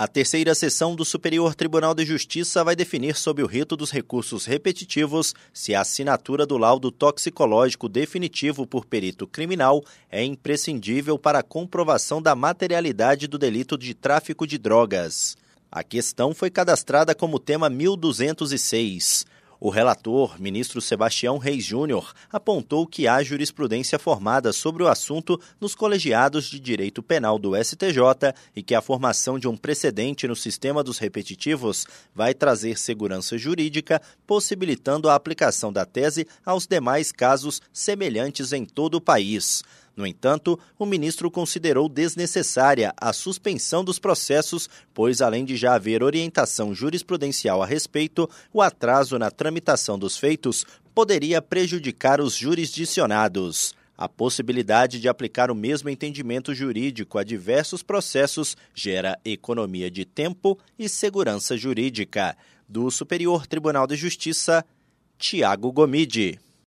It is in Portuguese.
A terceira sessão do Superior Tribunal de Justiça vai definir sob o rito dos recursos repetitivos se a assinatura do laudo toxicológico definitivo por perito criminal é imprescindível para a comprovação da materialidade do delito de tráfico de drogas. A questão foi cadastrada como tema 1206. O relator, ministro Sebastião Reis Júnior, apontou que há jurisprudência formada sobre o assunto nos colegiados de direito penal do STJ e que a formação de um precedente no sistema dos repetitivos vai trazer segurança jurídica, possibilitando a aplicação da tese aos demais casos semelhantes em todo o país. No entanto, o ministro considerou desnecessária a suspensão dos processos, pois, além de já haver orientação jurisprudencial a respeito, o atraso na tramitação dos feitos poderia prejudicar os jurisdicionados. A possibilidade de aplicar o mesmo entendimento jurídico a diversos processos gera economia de tempo e segurança jurídica. Do Superior Tribunal de Justiça, Tiago Gomide.